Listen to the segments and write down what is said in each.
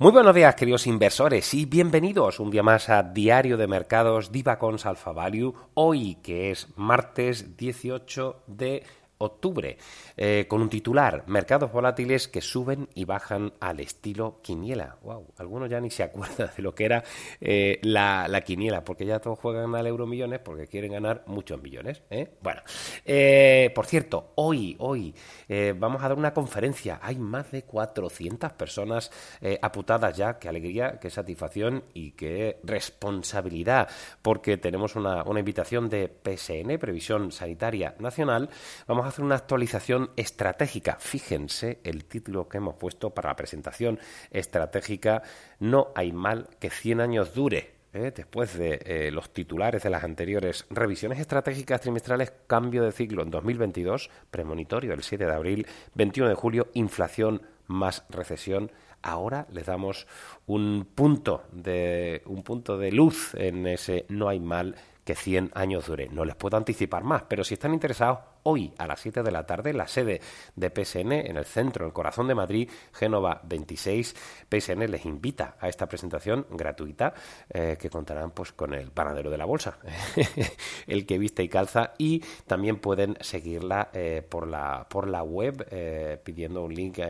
Muy buenos días, queridos inversores, y bienvenidos un día más a Diario de Mercados Divacons Alpha Value, hoy que es martes 18 de octubre, eh, con un titular, mercados volátiles que suben y bajan al estilo quiniela. Wow, algunos ya ni se acuerdan de lo que era eh, la, la, quiniela, porque ya todos juegan al euro millones porque quieren ganar muchos millones. ¿eh? Bueno, por cierto, hoy, hoy vamos a dar una conferencia. Hay más de 400 personas aputadas ya. Qué alegría, qué satisfacción y qué responsabilidad, porque tenemos una, una invitación de PSN, Previsión Sanitaria Nacional. Vamos a hacer una actualización estratégica. Fíjense el título que hemos puesto para la presentación estratégica. No hay mal que 100 años dure. ¿eh? Después de eh, los titulares de las anteriores revisiones estratégicas trimestrales, cambio de ciclo en 2022, premonitorio el 7 de abril, 21 de julio, inflación más recesión. Ahora les damos un punto de un punto de luz en ese no hay mal que 100 años dure. No les puedo anticipar más, pero si están interesados, hoy a las 7 de la tarde, la sede de PSN en el centro, en el corazón de Madrid, Génova 26. PSN les invita a esta presentación gratuita eh, que contarán pues con el panadero de la bolsa, el que viste y calza, y también pueden seguirla eh, por, la, por la web eh, pidiendo un link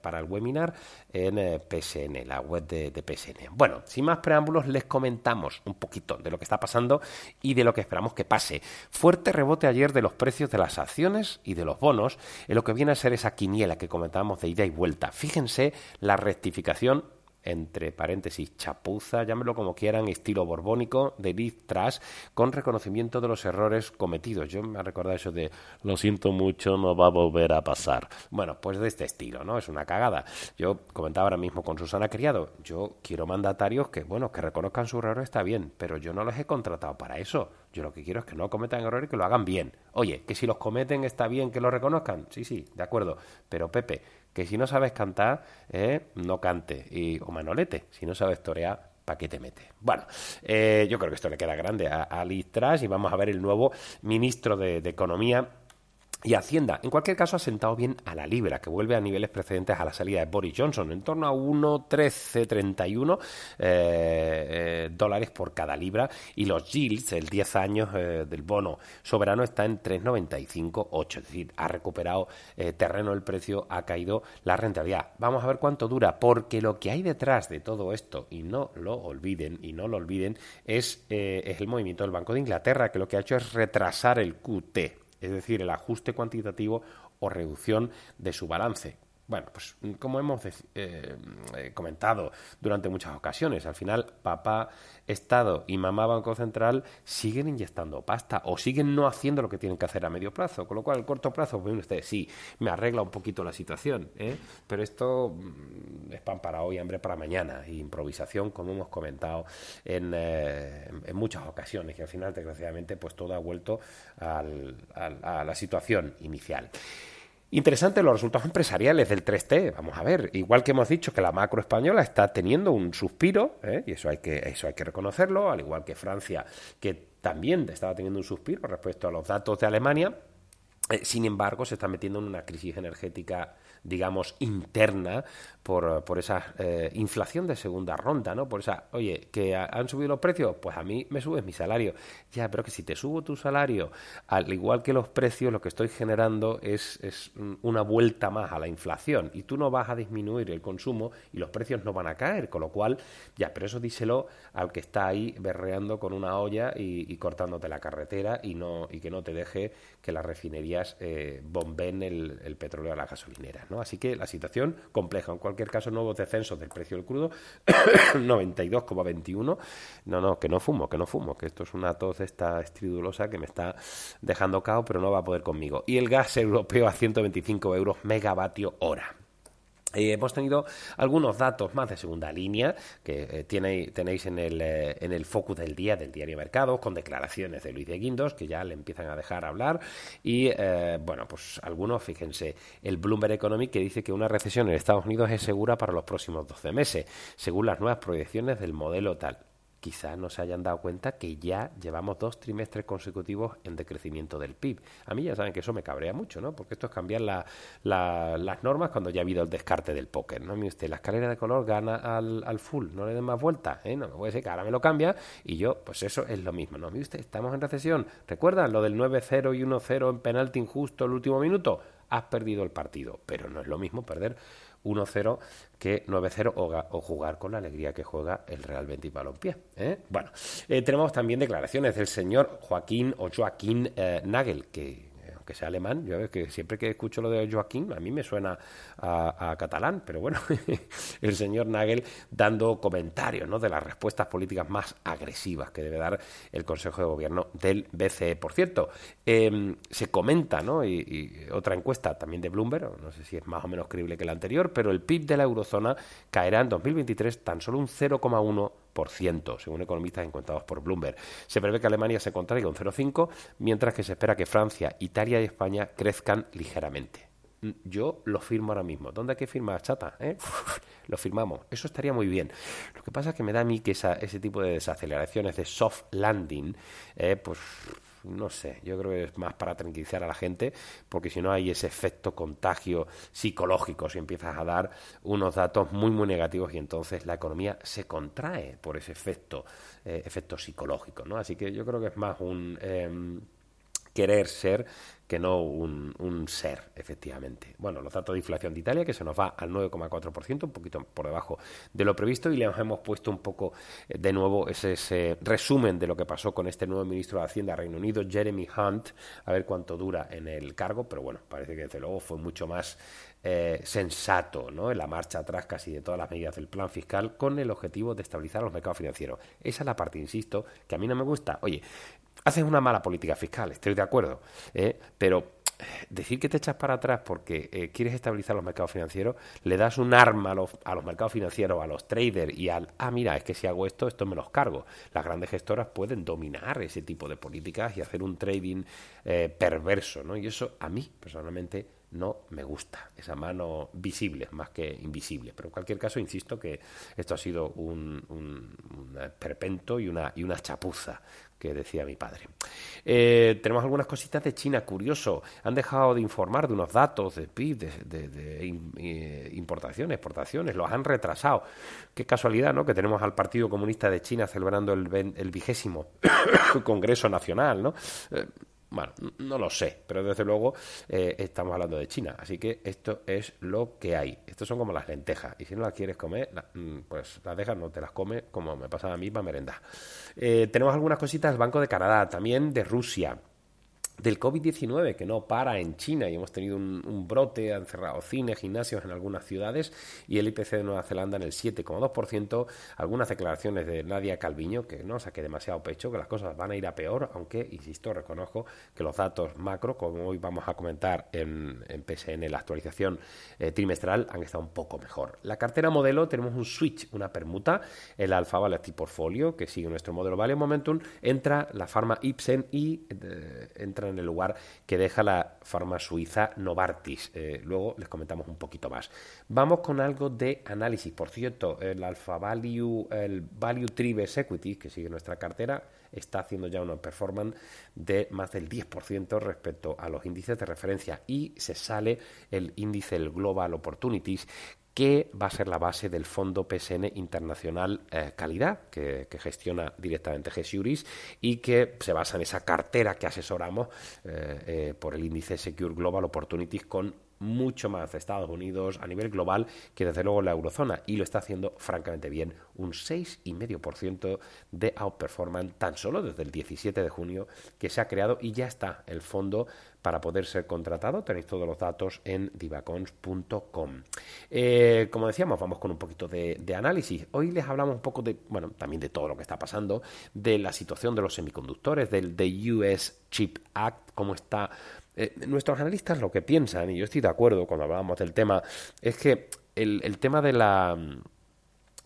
para el webinar en PSN, la web de, de PSN. Bueno, sin más preámbulos, les comentamos un poquito de lo que está pasando y de lo que esperamos que pase. Fuerte rebote ayer de los precios de las acciones y de los bonos en lo que viene a ser esa quiniela que comentábamos de ida y vuelta. Fíjense la rectificación entre paréntesis, chapuza, llámelo como quieran, estilo borbónico, de Liz Trash, con reconocimiento de los errores cometidos. Yo me recordado eso de, lo siento mucho, no va a volver a pasar. Bueno, pues de este estilo, ¿no? Es una cagada. Yo comentaba ahora mismo con Susana Criado, yo quiero mandatarios que, bueno, que reconozcan su error está bien, pero yo no los he contratado para eso. Yo lo que quiero es que no cometan errores y que lo hagan bien. Oye, que si los cometen está bien que lo reconozcan. Sí, sí, de acuerdo. Pero Pepe, que si no sabes cantar, eh, no cante. Y, o Manolete, si no sabes torear, ¿para qué te metes? Bueno, eh, yo creo que esto le queda grande a, a Liz y vamos a ver el nuevo ministro de Economía y Hacienda, en cualquier caso, ha sentado bien a la libra, que vuelve a niveles precedentes a la salida de Boris Johnson, en torno a 1,1331 eh, eh, dólares por cada libra, y los yields, el 10 años eh, del bono soberano, está en 3,95,8, es decir, ha recuperado terreno el precio, ha caído la rentabilidad. Vamos a ver cuánto dura, porque lo que hay detrás de todo esto, y no lo olviden, y no lo olviden, es, es el movimiento del Banco de Inglaterra, que lo que ha hecho es retrasar el QT, es decir, el ajuste cuantitativo o reducción de su balance. Bueno, pues como hemos eh, eh, comentado durante muchas ocasiones, al final papá Estado y mamá Banco Central siguen inyectando pasta o siguen no haciendo lo que tienen que hacer a medio plazo, con lo cual, a corto plazo, ven ustedes, sí, me arregla un poquito la situación, ¿eh? pero esto mm, es pan para hoy, hambre para mañana, y improvisación, como hemos comentado en, en muchas ocasiones, y al final, desgraciadamente, pues todo ha vuelto al, a la situación inicial. Interesante los resultados empresariales del 3T. Vamos a ver, igual que hemos dicho que la macro española está teniendo un suspiro, ¿eh? y eso hay, que, eso hay que reconocerlo, al igual que Francia, que también estaba teniendo un suspiro respecto a los datos de Alemania. Eh, sin embargo, se está metiendo en una crisis energética digamos, interna por, por esa eh, inflación de segunda ronda, ¿no? Por esa, oye, que han subido los precios, pues a mí me subes mi salario. Ya, pero que si te subo tu salario, al igual que los precios, lo que estoy generando es, es una vuelta más a la inflación y tú no vas a disminuir el consumo y los precios no van a caer, con lo cual, ya, pero eso díselo al que está ahí berreando con una olla y, cortándote la carretera y, no, y que no te deje que las refinerías eh, bomben el, petróleo a las gasolineras. Así que la situación compleja. En cualquier caso, nuevos descensos del precio del crudo, 92,21. No, no, que no fumo, que no fumo, que esto es una tos esta estridulosa que me está dejando cao, pero no va a poder conmigo. Y el gas europeo a 125 euros megavatio hora. Eh, hemos tenido algunos datos más de segunda línea que eh, tenéis en el, eh, en el focus del día del diario Mercados con declaraciones de Luis de Guindos que ya le empiezan a dejar hablar. Y bueno pues algunos fíjense el Bloomberg Economic que dice que una recesión en Estados Unidos es segura para los próximos 12 meses según las nuevas proyecciones del modelo tal quizás no se hayan dado cuenta que ya llevamos dos trimestres consecutivos en decrecimiento del PIB. A mí ya saben que eso me cabrea mucho, ¿no? Porque esto es cambiar las normas cuando ya ha habido el descarte del póker, ¿no? Mire usted, la escalera de color gana al, full, no le den más vueltas, ¿eh? No me puede decir que ahora me lo cambia y yo, pues eso es lo mismo, ¿no? Mire usted, estamos en recesión. ¿Recuerdan lo del 9-0 y 1-0 en penalti injusto el último minuto? Has perdido el partido, pero no es lo mismo perder 1-0 que 9-0 o, jugar con la alegría que juega el Real Betis Balompié. ¿eh? Bueno, eh, tenemos también declaraciones del señor Joaquín o Joaquín eh, Nagel, que aunque sea alemán, yo que siempre que escucho lo de Joaquín, a mí me suena a, catalán, pero bueno, el señor Nagel dando comentarios ¿no? de las respuestas políticas más agresivas que debe dar el Consejo de Gobierno del BCE. Por cierto, em, se comenta, ¿no? Y, y, otra encuesta también de Bloomberg, no sé si es más o menos creíble que la anterior, pero el PIB de la eurozona caerá en 2023 tan solo un 0,1 según economistas encontrados por Bloomberg. Se prevé que Alemania se contraiga un 0,5, mientras que se espera que Francia, Italia y España crezcan ligeramente. Mm, yo lo firmo ahora mismo. ¿Dónde hay que firmar, chata? ¿Eh? lo firmamos. Eso estaría muy bien. Lo que pasa es que me da a mí que ese tipo de desaceleraciones, de soft landing, eh, pues no sé, yo creo que es más para tranquilizar a la gente, porque si no hay ese efecto contagio psicológico, si empiezas a dar unos datos muy, muy negativos y entonces la economía se contrae por ese efecto, eh, efecto psicológico, ¿no? Así que yo creo que es más un... Em, querer ser que no un, un, ser, efectivamente. Bueno, los datos de inflación de Italia, que se nos va al 9,4%, un poquito por debajo de lo previsto, y le hemos puesto un poco eh, de nuevo ese, resumen de lo que pasó con este nuevo ministro de Hacienda Reino Unido, Jeremy Hunt, a ver cuánto dura en el cargo, pero bueno, parece que desde luego fue mucho más eh, sensato ¿no? en la marcha atrás casi de todas las medidas del plan fiscal con el objetivo de estabilizar los mercados financieros. Esa es la parte, insisto, que a mí no me gusta. Oye, haces una mala política fiscal, estoy de acuerdo, ¿eh? pero eh, decir que te echas para atrás porque eh, quieres estabilizar los mercados financieros, le das un arma a los, a los, mercados financieros, a los traders y al, ah, mira, es que si hago esto, esto me los cargo. Las grandes gestoras pueden dominar ese tipo de políticas y hacer un trading perverso, ¿no? Y eso a mí, personalmente, no me gusta. Esa mano visible, más que invisible. Pero en cualquier caso, insisto que esto ha sido un, un, perpento y una, y una chapuza que decía mi padre. Eh, tenemos algunas cositas de China, curioso. Han dejado de informar de unos datos de PIB, de, eh, importaciones, exportaciones, los han retrasado. Qué casualidad, ¿no? Que tenemos al Partido Comunista de China celebrando el, el vigésimo Congreso Nacional, ¿no? Eh, bueno, no lo sé, pero desde luego eh, estamos hablando de China, así que esto es lo que hay. Estos son como las lentejas, y si no las quieres comer, mm, pues las dejas, no te las comes, como me pasa a mí para merendar. Eh, tenemos algunas cositas del Banco de Canadá, también de Rusia del COVID-19 que no para en China y hemos tenido un, brote, han cerrado cines, gimnasios en algunas ciudades y el IPC de Nueva Zelanda en el 7,2%. Algunas declaraciones de Nadia Calviño que no saque demasiado pecho, que las cosas van a ir a peor, aunque, insisto, reconozco que los datos macro, como hoy vamos a comentar en, en PSN, la actualización eh, trimestral, han estado un poco mejor. La cartera modelo tenemos un switch, una permuta, el Alfa Volatility Portfolio, que sigue nuestro modelo Value Momentum, entra la Pharma Ipsen y eh, entra en el lugar que deja la farma suiza Novartis. Eh, luego les comentamos un poquito más. Vamos con algo de análisis. Por cierto, el Alpha Value, el Value Tribes Equity, que sigue nuestra cartera, está haciendo ya una performance de más del 10% respecto a los índices de referencia y se sale el índice Global Opportunities que va a ser la base del Fondo PSN Internacional eh, Calidad, que, gestiona directamente GESIURIS y que se basa en esa cartera que asesoramos eh, eh, por el índice Secure Global Opportunities con mucho más Estados Unidos a nivel global que desde luego la eurozona y lo está haciendo francamente bien, un 6,5% de outperformance tan solo desde el 17 de junio que se ha creado y ya está el fondo para poder ser contratado. Tenéis todos los datos en divacons.com. Eh, como decíamos, vamos con un poquito de, análisis. Hoy les hablamos un poco de, bueno, también de todo lo que está pasando, de la situación de los semiconductores, del US Chip Act, cómo está eh, nuestros analistas lo que piensan, y yo estoy de acuerdo cuando hablábamos del tema, es que el, el tema de la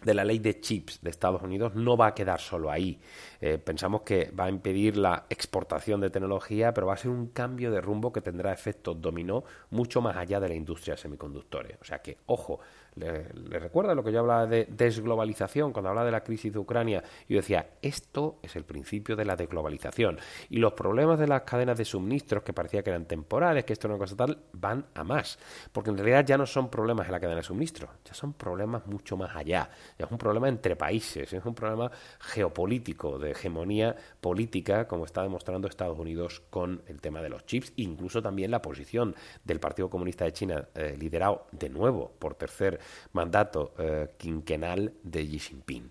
de la ley de chips de Estados Unidos no va a quedar solo ahí. Eh, pensamos que va a impedir la exportación de tecnología, pero va a ser un cambio de rumbo que tendrá efectos dominó mucho más allá de la industria de semiconductores. O sea que, ojo, le, recuerda lo que yo hablaba de desglobalización, cuando hablaba de la crisis de Ucrania, yo decía, esto es el principio de la desglobalización. Y los problemas de las cadenas de suministros, que parecía que eran temporales, que esto una cosa tal, van a más. Porque en realidad ya no son problemas en la cadena de suministros, ya son problemas mucho más allá. Ya es un problema entre países, es un problema geopolítico, de hegemonía política, como está demostrando Estados Unidos con el tema de los chips, incluso también la posición del Partido Comunista de China, eh, liderado de nuevo por tercer mandato eh, quinquenal de Xi Jinping.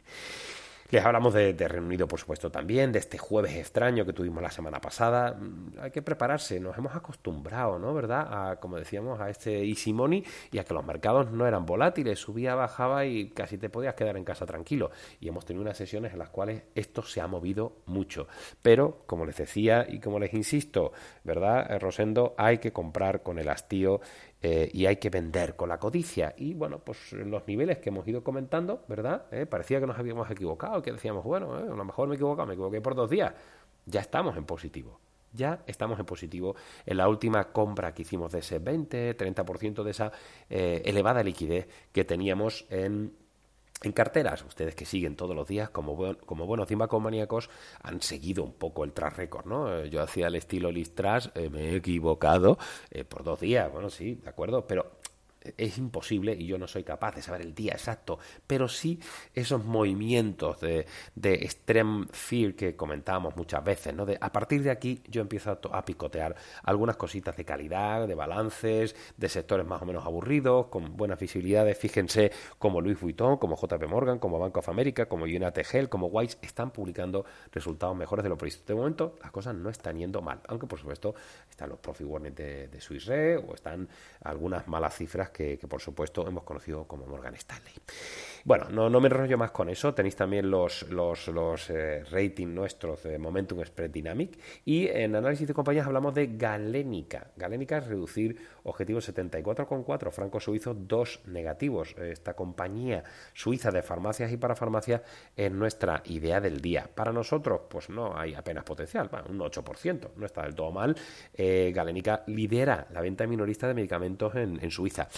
Les hablamos de, Reino Unido, por supuesto, también, de este jueves extraño que tuvimos la semana pasada. Mm, hay que prepararse, nos hemos acostumbrado, ¿no? ¿Verdad? A, como decíamos, a este easy money y a que los mercados no eran volátiles, subía, bajaba y casi te podías quedar en casa tranquilo. Y hemos tenido unas sesiones en las cuales esto se ha movido mucho. Pero, como les decía y como les insisto, ¿verdad, eh, Rosendo? Hay que comprar con el hastío eh, y hay que vender con la codicia. Y bueno, pues los niveles que hemos ido comentando, ¿verdad? Eh, parecía que nos habíamos equivocado, que decíamos, bueno, eh, a lo mejor me he equivocado, me equivoqué por dos días. Ya estamos en positivo. Ya estamos en positivo en la última compra que hicimos de ese 20, 30% de esa elevada liquidez que teníamos en en carteras, ustedes que siguen todos los días como, como buenos maníacos han seguido un poco el tras récord, ¿no? Eh, yo hacía el estilo listras, eh, me he equivocado eh, por dos días, bueno, sí, de acuerdo, pero es imposible y yo no soy capaz de saber el día exacto, pero sí esos movimientos de, de extreme fear que comentábamos muchas veces, ¿no? A partir de aquí yo empiezo a, picotear algunas cositas de calidad, de balances, de sectores más o menos aburridos, con buenas visibilidades. Fíjense como Louis Vuitton, como JP Morgan, como Bank of America, como United Health, como Wise están publicando resultados mejores de lo previsto. De momento las cosas no están yendo mal, aunque por supuesto están los profit warnings de, de Re o están algunas malas cifras que, por supuesto hemos conocido como Morgan Stanley. Bueno, no, me enrollo más con eso. Tenéis también los, los, los eh, ratings nuestros de Momentum Spread Dynamic. Y en análisis de compañías hablamos de Galénica. Galénica es reducir objetivo 74,4 francos suizos, dos negativos. Esta compañía suiza de farmacias y para farmacias es nuestra idea del día. Para nosotros, pues no hay apenas potencial, un 8%, no está del todo mal. Eh, Galénica lidera la venta minorista de medicamentos en, en Suiza.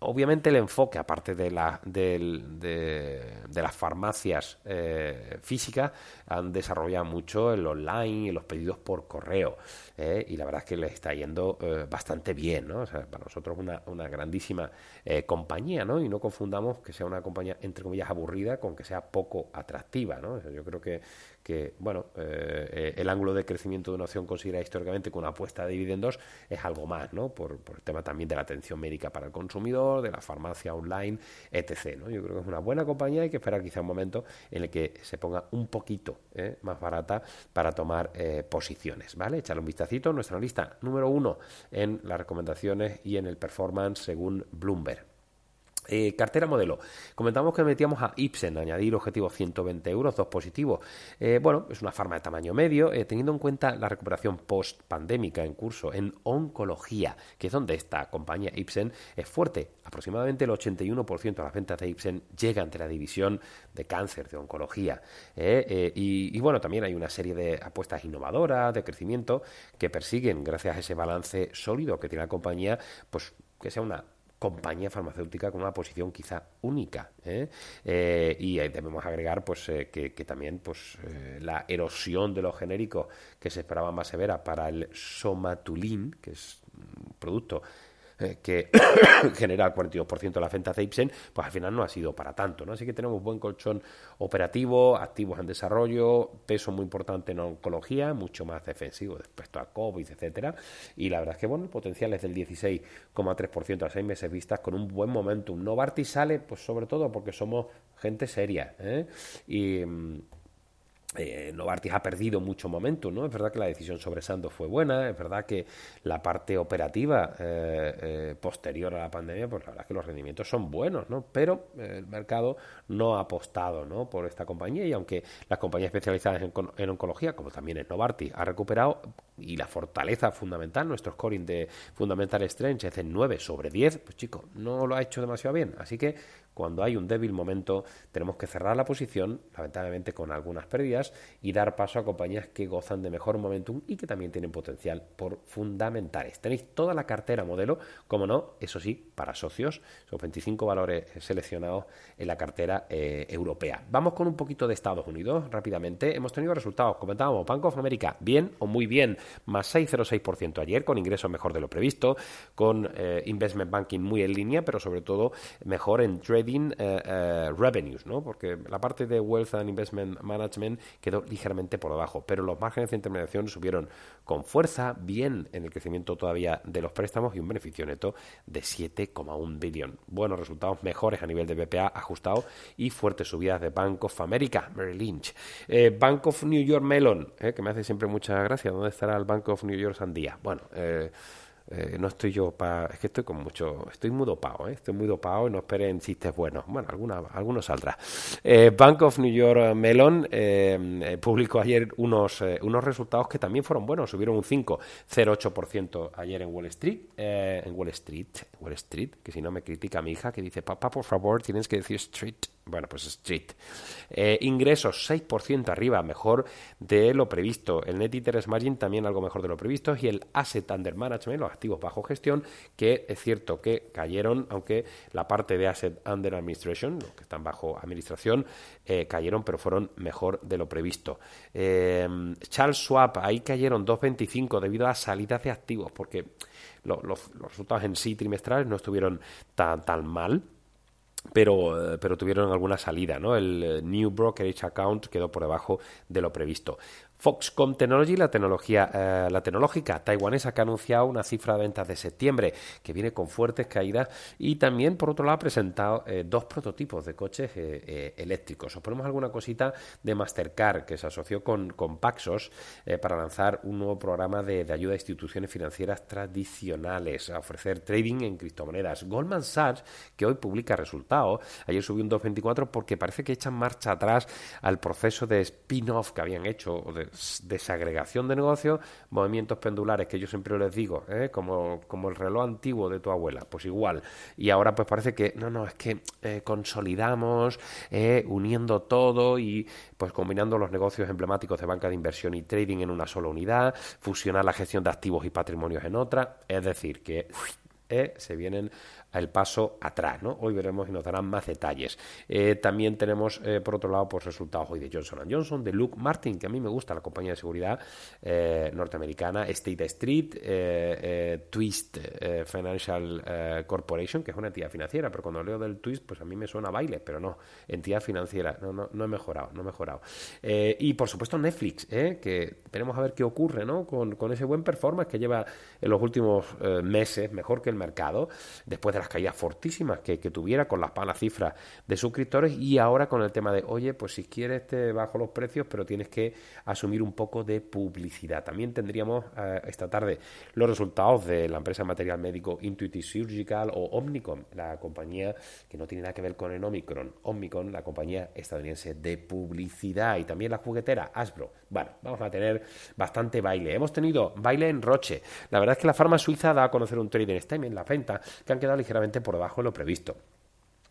Obviamente el enfoque, aparte de, la, de, las farmacias eh, físicas, han desarrollado mucho el online y los pedidos por correo. Eh, y la verdad es que les está yendo eh, bastante bien. ¿no? para nosotros una, una grandísima compañía. ¿no? Y no confundamos que sea una compañía, entre comillas, aburrida con que sea poco atractiva. ¿no? yo creo que, bueno, el ángulo de crecimiento de una opción considerada históricamente con una apuesta de dividendos es algo más, ¿no? por el tema también de la atención médica para el consumidor de la farmacia online, etc. ¿no? Yo creo que es una buena compañía, hay que esperar quizá un momento en el que se ponga un poquito ¿eh? más barata para tomar eh, posiciones, ¿vale? Echarle un vistacito, nuestra lista número uno en las recomendaciones y en el performance según Bloomberg. Eh, cartera modelo. Comentamos que metíamos a Ipsen, añadir objetivo 120 euros, dos positivos. Eh, bueno, es una farma de tamaño medio, eh, teniendo en cuenta la recuperación post-pandémica en curso en oncología, que es donde esta compañía Ipsen es fuerte. Aproximadamente el 81% de las ventas de Ipsen llegan de la división de cáncer, de oncología. Y, y, bueno, también hay una serie de apuestas innovadoras, de crecimiento, que persiguen, gracias a ese balance sólido que tiene la compañía, pues que sea una compañía farmacéutica con una posición quizá única. ¿eh? Eh, y debemos agregar pues, eh, que, también pues, la erosión de los genéricos que se esperaba más severa para el somatulín, que es un producto eh, que genera el 42% de la ventas de Ipsen, pues al final no ha sido para tanto, ¿no? Así que tenemos buen colchón operativo, activos en desarrollo, peso muy importante en oncología, mucho más defensivo respecto a COVID, etcétera, y la verdad es que, bueno, el potencial es del 16,3% a seis meses vistas con un buen momentum. Novartis sale, pues sobre todo porque somos gente seria, ¿eh? Y mm, eh, Novartis ha perdido mucho momento, ¿no? Es verdad que la decisión sobre Sandoz fue buena, es verdad que la parte operativa eh, eh, posterior a la pandemia, pues la verdad es que los rendimientos son buenos, ¿no? Pero el mercado no ha apostado, ¿no? Por esta compañía y aunque las compañías especializadas en, oncología, como también es Novartis, ha recuperado y la fortaleza fundamental, nuestro scoring de Fundamental Strength es en 9 sobre 10, pues chicos, no lo ha hecho demasiado bien, así que cuando hay un débil momento, tenemos que cerrar la posición, lamentablemente con algunas pérdidas, y dar paso a compañías que gozan de mejor momentum y que también tienen potencial por fundamentales. Tenéis toda la cartera modelo, como no, eso sí, para socios, son 25 valores seleccionados en la cartera eh, europea. Vamos con un poquito de Estados Unidos rápidamente. Hemos tenido resultados, comentábamos, Bank of America, bien o muy bien, más 6,06% ayer, con ingresos mejor de lo previsto, con eh, investment banking muy en línea, pero sobre todo mejor en trading eh, eh, revenues, ¿no? Porque la parte de Wealth and Investment Management quedó ligeramente por debajo, pero los márgenes de intermediación subieron con fuerza, bien en el crecimiento todavía de los préstamos y un beneficio neto de 7,1 billón. Buenos resultados mejores a nivel de BPA ajustado y fuertes subidas de Bank of America, Merrill Lynch. Eh, Bank of New York Melon, que me hace siempre mucha gracia. ¿Dónde estará el Bank of New York Sandía? Bueno, eh, eh, no estoy yo para. Es que estoy con mucho. Estoy muy dopado, ¿eh? Estoy muy dopado y no esperen chistes buenos. Bueno, alguna, algunos saldrá. Eh, Bank of New York Mellon eh, publicó ayer unos, unos resultados que también fueron buenos. Subieron un 5,08% ayer en Wall Street. en Wall Street. Wall Street, que si no me critica mi hija, que dice: Papá, por favor, tienes que decir Street. Bueno, pues Street. Eh, ingresos 6% arriba, mejor de lo previsto. El net interest margin también algo mejor de lo previsto. Y el asset under management, los activos bajo gestión, que es cierto que cayeron, aunque la parte de asset under administration, los que están bajo administración, eh, cayeron, pero fueron mejor de lo previsto. Eh, Charles Swap, ahí cayeron 2,25 debido a salidas de activos, porque los, resultados en sí trimestrales no estuvieron tan mal pero, eh, pero tuvieron alguna salida, ¿no? El eh, New Brokerage Account quedó por debajo de lo previsto. Foxconn Technology, la tecnología, eh, la tecnológica taiwanesa que ha anunciado una cifra de ventas de septiembre que viene con fuertes caídas y también por otro lado ha presentado eh, dos prototipos de coches eh, eléctricos. Os ponemos alguna cosita de Mastercard que se asoció con, con Paxos para lanzar un nuevo programa de, ayuda a instituciones financieras tradicionales a ofrecer trading en criptomonedas. Goldman Sachs que hoy publica resultados, ayer subió un 2.24 porque parece que echan marcha atrás al proceso de spin-off que habían hecho o de desagregación de negocios, movimientos pendulares que yo siempre les digo, ¿eh? como, como el reloj antiguo de tu abuela, pues igual. Y ahora pues parece que, no, no, es que eh, consolidamos, eh, uniendo todo y pues combinando los negocios emblemáticos de banca de inversión y trading en una sola unidad, fusionar la gestión de activos y patrimonios en otra, es decir, que se vienen el paso atrás. ¿no? Hoy veremos y nos darán más detalles. Eh, también tenemos, eh, por otro lado, pues resultados hoy de Johnson Johnson, de Luke Martin, que a mí me gusta la compañía de seguridad eh, norteamericana, State Street, Twist Financial Corporation, que es una entidad financiera, pero cuando leo del Twist, pues a mí me suena baile, pero no, entidad financiera, no, no, no he mejorado, no he mejorado. y por supuesto Netflix, que veremos a ver qué ocurre ¿no? con, con ese buen performance que lleva en los últimos meses, mejor que el mercado, después de las caídas fortísimas que, tuviera con las malas cifras de suscriptores y ahora con el tema de, oye, pues si quieres te bajo los precios, pero tienes que asumir un poco de publicidad. También tendríamos eh, esta tarde los resultados de la empresa de material médico Intuitive Surgical o Omnicom, la compañía que no tiene nada que ver con el Omicron, Omnicom, la compañía estadounidense de publicidad y también la juguetera Asbro. Bueno, vamos a tener bastante baile. Hemos tenido baile en Roche. La verdad es que la farma suiza da a conocer un trading en la venta que han quedado ligeramente por debajo de lo previsto.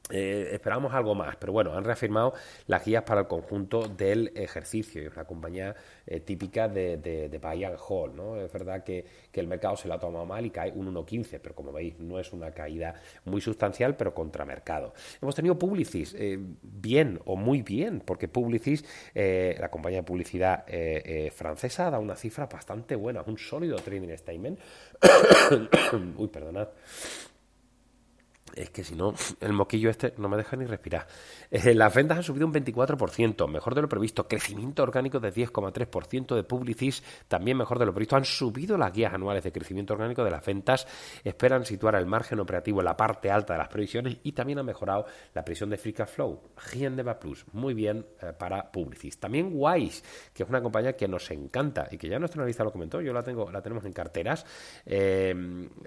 Eh, esperamos algo más, pero bueno, han reafirmado las guías para el conjunto del ejercicio. Es una compañía eh, típica de, de, buy and hold, ¿no? Es verdad que, el mercado se la ha tomado mal y cae un 1,15, pero como veis, no es una caída muy sustancial, pero contra mercado. Hemos tenido Publicis eh, bien o muy bien, porque Publicis, la compañía de publicidad francesa, da una cifra bastante buena, un sólido trading statement. Uy, perdonad es que si no, el moquillo este no me deja ni respirar. Eh, las ventas han subido un 24%, mejor de lo previsto. Crecimiento orgánico de 10,3% de Publicis, también mejor de lo previsto. Han subido las guías anuales de crecimiento orgánico de las ventas. Esperan situar el margen operativo en la parte alta de las previsiones y también ha mejorado la previsión de Free Cash Flow. Giendeva Plus, muy bien eh, para Publicis. También Wise, que es una compañía que nos encanta y que ya nuestro analista lo comentó, yo la tengo, la tenemos en carteras. Eh,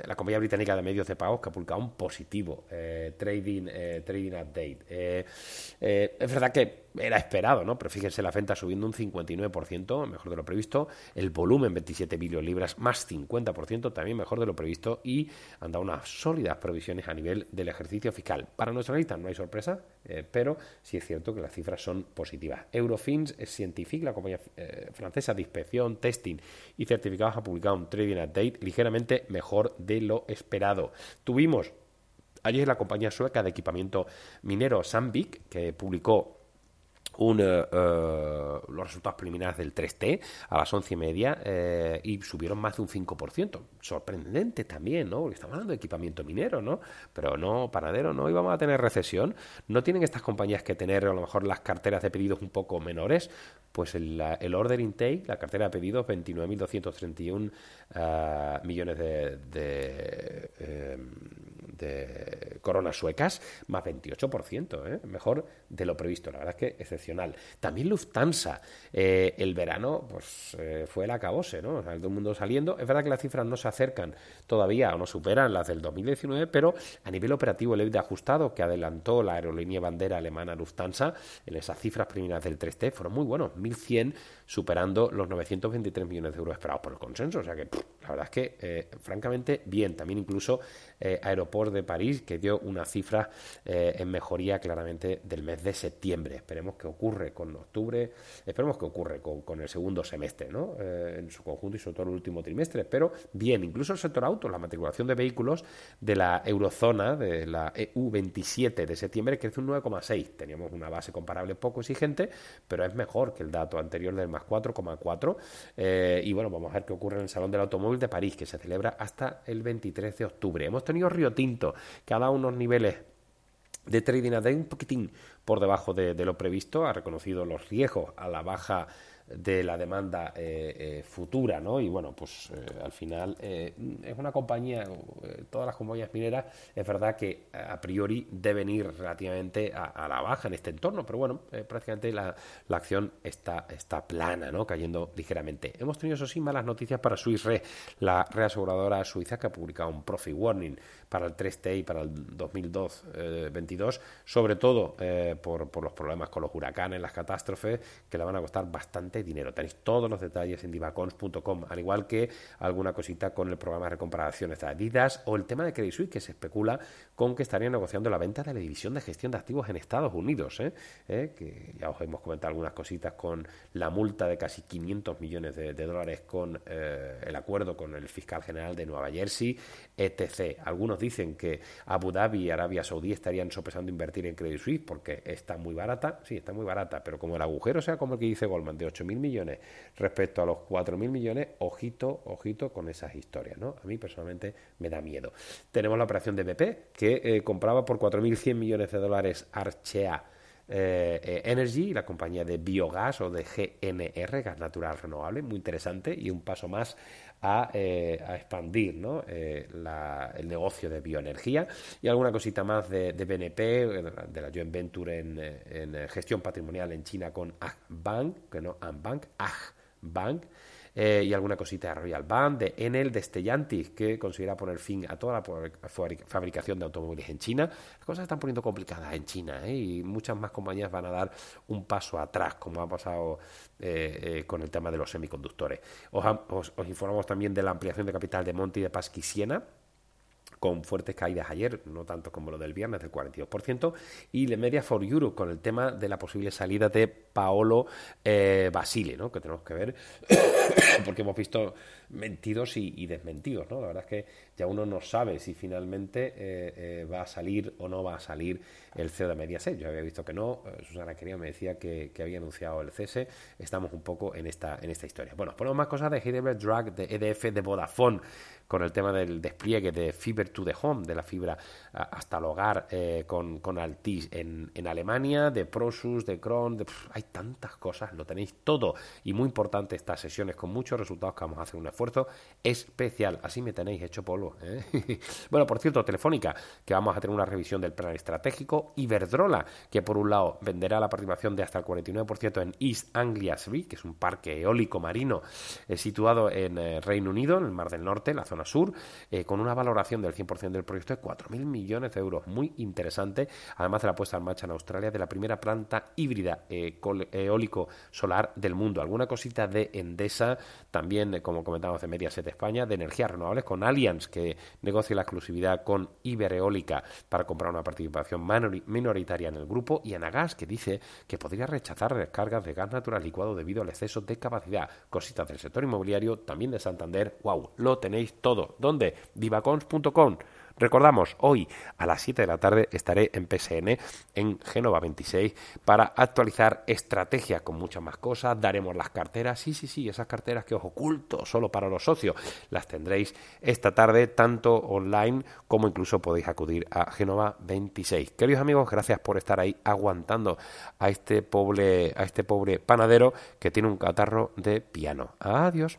la compañía británica de medios de pago que ha publicado un positivo eh, trading, eh, trading Update. Eh, es verdad que era esperado, ¿no? Pero fíjense, la venta subiendo un 59%, mejor de lo previsto. El volumen, 27 billones libras, más 50%, también mejor de lo previsto. Y han dado unas sólidas provisiones a nivel del ejercicio fiscal. Para nuestra lista no hay sorpresa, pero sí es cierto que las cifras son positivas. Eurofins Scientific, la compañía francesa de inspección, testing y certificados, ha publicado un trading update ligeramente mejor de lo esperado. Tuvimos Allí es la compañía sueca de equipamiento minero Sandvik, que publicó un, eh, eh, los resultados preliminares del 3T a las once y media eh, y subieron más de un 5%. Sorprendente también, ¿no? Porque estamos hablando de equipamiento minero, ¿no? Pero no, panadero, no íbamos a tener recesión. ¿No tienen estas compañías que tener a lo mejor las carteras de pedidos un poco menores? Pues el, el order intake, la cartera de pedidos, 29.231 millones de, de de coronas suecas, más 28%, ¿eh? mejor de lo previsto. La verdad es que También Lufthansa, eh, el verano pues eh, fue el acabose, ¿no? todo el mundo saliendo. Es verdad que las cifras no se acercan todavía o no superan las del 2019, pero a nivel operativo el EBITDA ajustado que adelantó la aerolínea bandera alemana Lufthansa en esas cifras primeras del 3T fueron muy buenos, 1.100 superando los 923 millones de euros esperados por el consenso. O sea que la verdad es que francamente bien. También incluso Aeroport de París, que dio una cifra eh, en mejoría claramente del mes de septiembre. Esperemos que ocurre con octubre, esperemos que ocurre con, el segundo semestre, ¿no? Eh, en su conjunto y sobre todo el último trimestre. Pero bien, incluso el sector auto, la matriculación de vehículos de la eurozona, de la EU27 de septiembre, crece un 9,6. Teníamos una base comparable poco exigente, pero es mejor que el dato anterior del más 4,4. Eh, y bueno, vamos a ver qué ocurre en el Salón del Automóvil de París, que se celebra hasta el 23 de octubre. Hemos tenido Río Tinto que ha dado unos niveles de trading a un poquitín por debajo de, lo previsto, ha reconocido los riesgos a la baja de la demanda eh, eh, futura, ¿no? Y bueno, pues eh, al final es una compañía, todas las compañías mineras, es verdad que a priori deben ir relativamente a, la baja en este entorno, pero bueno, prácticamente la, la, acción está, está plana, ¿no? Cayendo ligeramente. Hemos tenido, eso sí, malas noticias para Swiss la reaseguradora suiza que ha publicado un profit warning para el 3T y para el 2022, sobre todo por, por los problemas con los huracanes, las catástrofes, que le van a costar bastante dinero. Tenéis todos los detalles en divacons.com, al igual que alguna cosita con el programa de recomparaciones de Adidas o el tema de Credit Suisse, que se especula con que estarían negociando la venta de la división de gestión de activos en Estados Unidos, ¿eh? ¿Eh? que ya os hemos comentado algunas cositas con la multa de casi 500 millones de, dólares con eh, el acuerdo con el fiscal general de Nueva Jersey, etc. Algunos dicen que Abu Dhabi y Arabia Saudí estarían sopesando invertir en Credit Suisse porque está muy barata, sí, está muy barata, pero como el agujero sea como el que dice Goldman, de 8.000 millones respecto a los 4.000 millones, ojito, ojito con esas historias, ¿no? A mí personalmente me da miedo. Tenemos la operación de BP, que eh, compraba por 4.100 millones de dólares Archea Energy, la compañía de biogás o de GNR, gas natural renovable, muy interesante y un paso más a, expandir ¿no? el negocio de bioenergía y alguna cosita más de, BNP, de la joint venture en, gestión patrimonial en China con Agbank, que no Agbank, Agbank eh, y alguna cosita de Royal Band, de Enel, de Stellantis, que considera poner fin a toda la fabricación de automóviles en China. Las cosas están poniendo complicadas en China ¿eh? y muchas más compañías van a dar un paso atrás, como ha pasado eh, con el tema de los semiconductores. Os, informamos también de la ampliación de capital de Monti de Pasquisiena con fuertes caídas ayer, no tanto como lo del viernes del 42%, y le Media for Europe con el tema de la posible salida de Paolo eh, Basile, ¿no? que tenemos que ver, porque hemos visto mentidos y, desmentidos. ¿no? La verdad es que ya uno no sabe si finalmente eh, eh, va a salir o no va a salir el CEO de Mediaset. Yo había visto que no, Susana Quería me decía que, había anunciado el cese, estamos un poco en esta, en esta historia. Bueno, ponemos más cosas de Heidelberg Drug, de EDF, de Vodafone, con el tema del despliegue de Fiber to the Home, de la fibra hasta el hogar eh, con, con, Altis en, Alemania, de Prosus, de Kron, hay tantas cosas, lo tenéis todo y muy importante estas sesiones con muchos resultados que vamos a hacer un esfuerzo especial, así me tenéis hecho polvo. ¿eh? bueno, por cierto, Telefónica, que vamos a tener una revisión del plan estratégico, Iberdrola, que por un lado venderá la participación de hasta el 49% en East Anglia Three, que es un parque eólico marino eh, situado en Reino Unido, en el Mar del Norte, la zona sur, eh, con una valoración del 100% del proyecto de 4.000 millones de euros. Muy interesante, además de la puesta en marcha en Australia de la primera planta híbrida eh, eólico solar del mundo. Alguna cosita de Endesa, también, eh, como comentamos, de Mediaset España, de energías renovables, con Allianz, que negocia la exclusividad con Ibereólica para comprar una participación minoritaria en el grupo, y Anagas, que dice que podría rechazar descargas de gas natural licuado debido al exceso de capacidad. Cositas del sector inmobiliario, también de Santander. ¡Wow! Lo tenéis todo todo. ¿Dónde? divacons.com. Recordamos, hoy a las 7 de la tarde estaré en PSN, en Génova 26, para actualizar estrategia con muchas más cosas. Daremos las carteras, sí, sí, sí, esas carteras que os oculto solo para los socios, las tendréis esta tarde, tanto online como incluso podéis acudir a Génova 26. Queridos amigos, gracias por estar ahí aguantando a este pobre, a este pobre panadero que tiene un catarro de piano. Adiós.